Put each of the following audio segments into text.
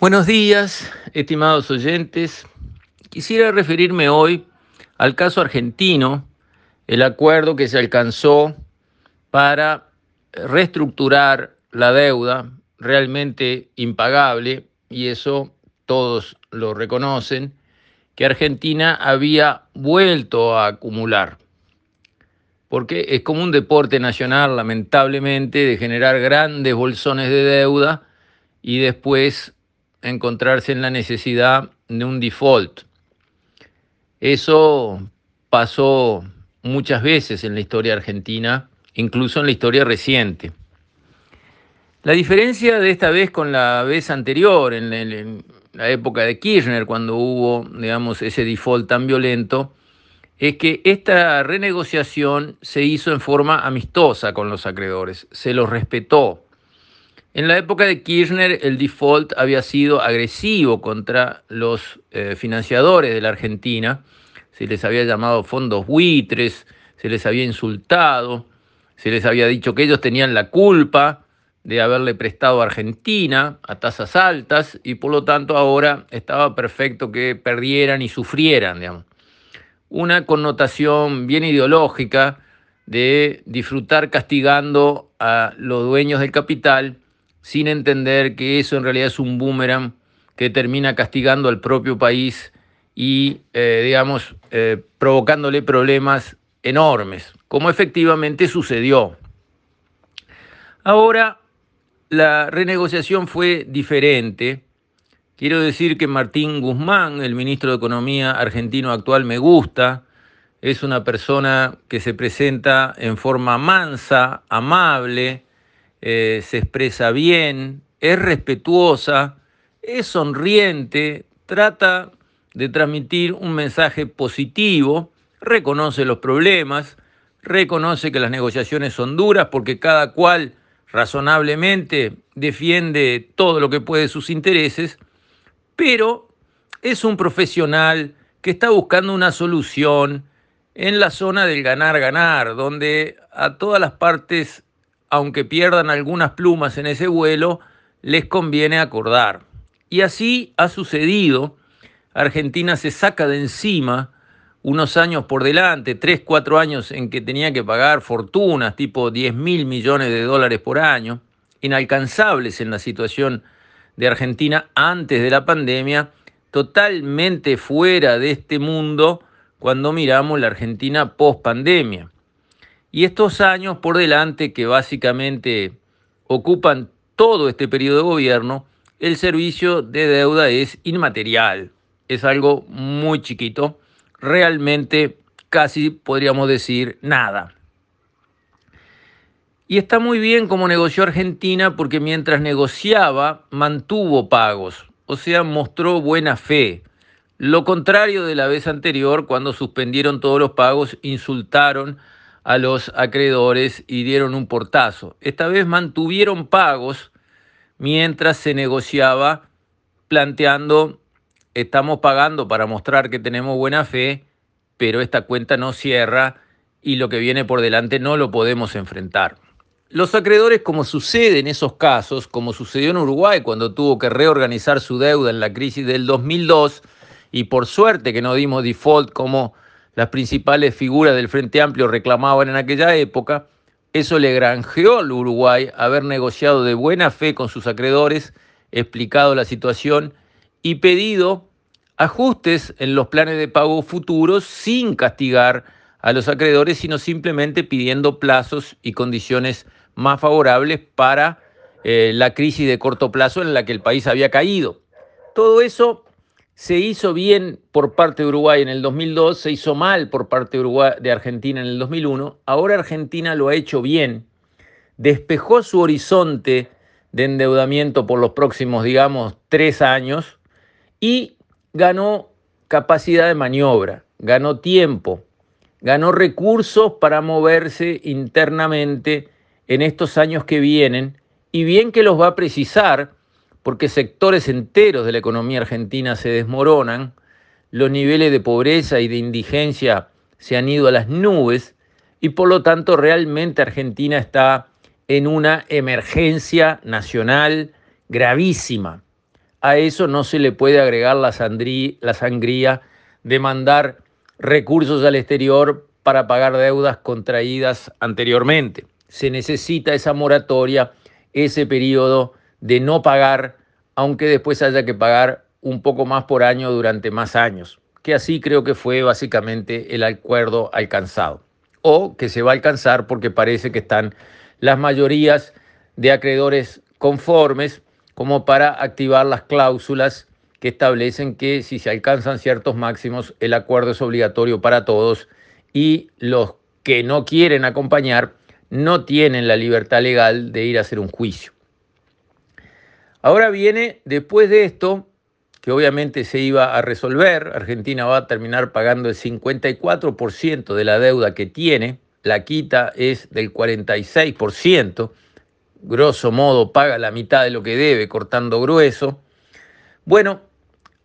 Buenos días, estimados oyentes. Quisiera referirme hoy al caso argentino, el acuerdo que se alcanzó para reestructurar la deuda realmente impagable, y eso todos lo reconocen, que Argentina había vuelto a acumular. Porque es como un deporte nacional, lamentablemente, de generar grandes bolsones de deuda y después encontrarse en la necesidad de un default. Eso pasó muchas veces en la historia argentina, incluso en la historia reciente. La diferencia de esta vez con la vez anterior, en, la época de Kirchner, cuando hubo, digamos, ese default tan violento, es que esta renegociación se hizo en forma amistosa con los acreedores, se los respetó. En la época de Kirchner el default había sido agresivo contra los eh, financiadores de la Argentina, se les había llamado fondos buitres, se les había insultado, se les había dicho que ellos tenían la culpa de haberle prestado a Argentina a tasas altas y por lo tanto ahora estaba perfecto que perdieran y sufrieran. Una connotación bien ideológica de disfrutar castigando a los dueños del capital sin entender que eso en realidad es un boomerang que termina castigando al propio país y, eh, digamos, eh, provocándole problemas enormes, como efectivamente sucedió. Ahora, la renegociación fue diferente. Quiero decir que Martín Guzmán, el ministro de Economía argentino actual, me gusta. Es una persona que se presenta en forma mansa, amable, eh, se expresa bien, es respetuosa, es sonriente, trata de transmitir un mensaje positivo, reconoce los problemas, reconoce que las negociaciones son duras porque cada cual razonablemente defiende todo lo que puede sus intereses, pero es un profesional que está buscando una solución en la zona del ganar-ganar, donde a todas las partes aunque pierdan algunas plumas en ese vuelo, les conviene acordar. Y así ha sucedido. Argentina se saca de encima unos años por delante, tres, cuatro años en que tenía que pagar fortunas, tipo 10 mil millones de dólares por año, inalcanzables en la situación de Argentina antes de la pandemia, totalmente fuera de este mundo cuando miramos la Argentina post pandemia. Y estos años por delante, que básicamente ocupan todo este periodo de gobierno, el servicio de deuda es inmaterial, es algo muy chiquito, realmente casi podríamos decir nada. Y está muy bien como negoció Argentina porque mientras negociaba mantuvo pagos, o sea, mostró buena fe. Lo contrario de la vez anterior, cuando suspendieron todos los pagos, insultaron a los acreedores y dieron un portazo. Esta vez mantuvieron pagos mientras se negociaba planteando, estamos pagando para mostrar que tenemos buena fe, pero esta cuenta no cierra y lo que viene por delante no lo podemos enfrentar. Los acreedores, como sucede en esos casos, como sucedió en Uruguay cuando tuvo que reorganizar su deuda en la crisis del 2002, y por suerte que no dimos default como las principales figuras del Frente Amplio reclamaban en aquella época, eso le granjeó al Uruguay haber negociado de buena fe con sus acreedores, explicado la situación y pedido ajustes en los planes de pago futuros sin castigar a los acreedores, sino simplemente pidiendo plazos y condiciones más favorables para eh, la crisis de corto plazo en la que el país había caído. Todo eso se hizo bien por parte de Uruguay en el 2002, se hizo mal por parte de, Argentina en el 2001, ahora Argentina lo ha hecho bien, despejó su horizonte de endeudamiento por los próximos, digamos, tres años y ganó capacidad de maniobra, ganó tiempo, ganó recursos para moverse internamente en estos años que vienen. Y bien que los va a precisar porque sectores enteros de la economía argentina se desmoronan, los niveles de pobreza y de indigencia se han ido a las nubes y por lo tanto realmente Argentina está en una emergencia nacional gravísima. a eso no se le puede agregar la, la sangría de mandar recursos al exterior para pagar deudas contraídas anteriormente. Se necesita esa moratoria, ese periodo de no pagar, aunque después haya que pagar un poco más por año durante más años, que así creo que fue básicamente el acuerdo alcanzado, o que se va a alcanzar porque parece que están las mayorías de acreedores conformes como para activar las cláusulas que establecen que si se alcanzan ciertos máximos, el acuerdo es obligatorio para todos y los que no quieren acompañar no tienen la libertad legal de ir a hacer un juicio. Ahora viene, después de esto, que obviamente se iba a resolver, Argentina va a terminar pagando el 54% de la deuda que tiene, la quita es del 46%, grosso modo paga la mitad de lo que debe, cortando grueso. Bueno,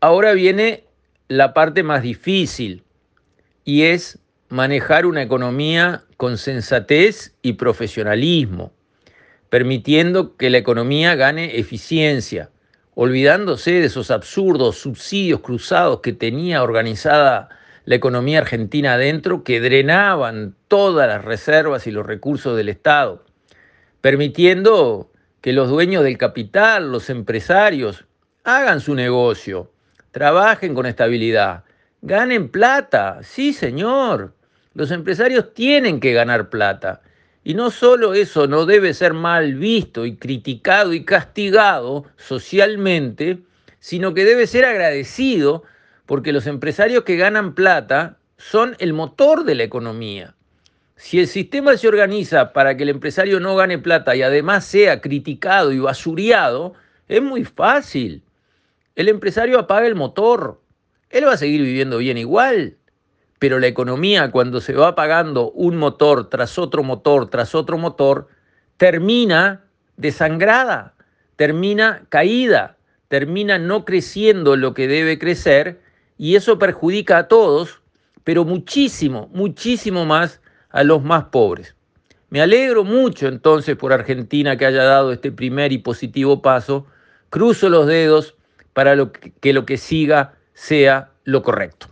ahora viene la parte más difícil y es manejar una economía con sensatez y profesionalismo, permitiendo que la economía gane eficiencia, olvidándose de esos absurdos subsidios cruzados que tenía organizada la economía argentina adentro, que drenaban todas las reservas y los recursos del Estado permitiendo que los dueños del capital, los empresarios, hagan su negocio, trabajen con estabilidad, ganen plata. Sí, señor, los empresarios tienen que ganar plata. Y no solo eso no debe ser mal visto y criticado y castigado socialmente, sino que debe ser agradecido porque los empresarios que ganan plata son el motor de la economía. Si el sistema se organiza para que el empresario no gane plata y además sea criticado y basuriado, es muy fácil. El empresario apaga el motor. Él va a seguir viviendo bien igual. Pero la economía, cuando se va apagando un motor tras otro motor tras otro motor, termina desangrada, termina caída, termina no creciendo lo que debe crecer y eso perjudica a todos, pero muchísimo, muchísimo más a los más pobres. Me alegro mucho entonces por Argentina que haya dado este primer y positivo paso. Cruzo los dedos para que lo que siga sea lo correcto.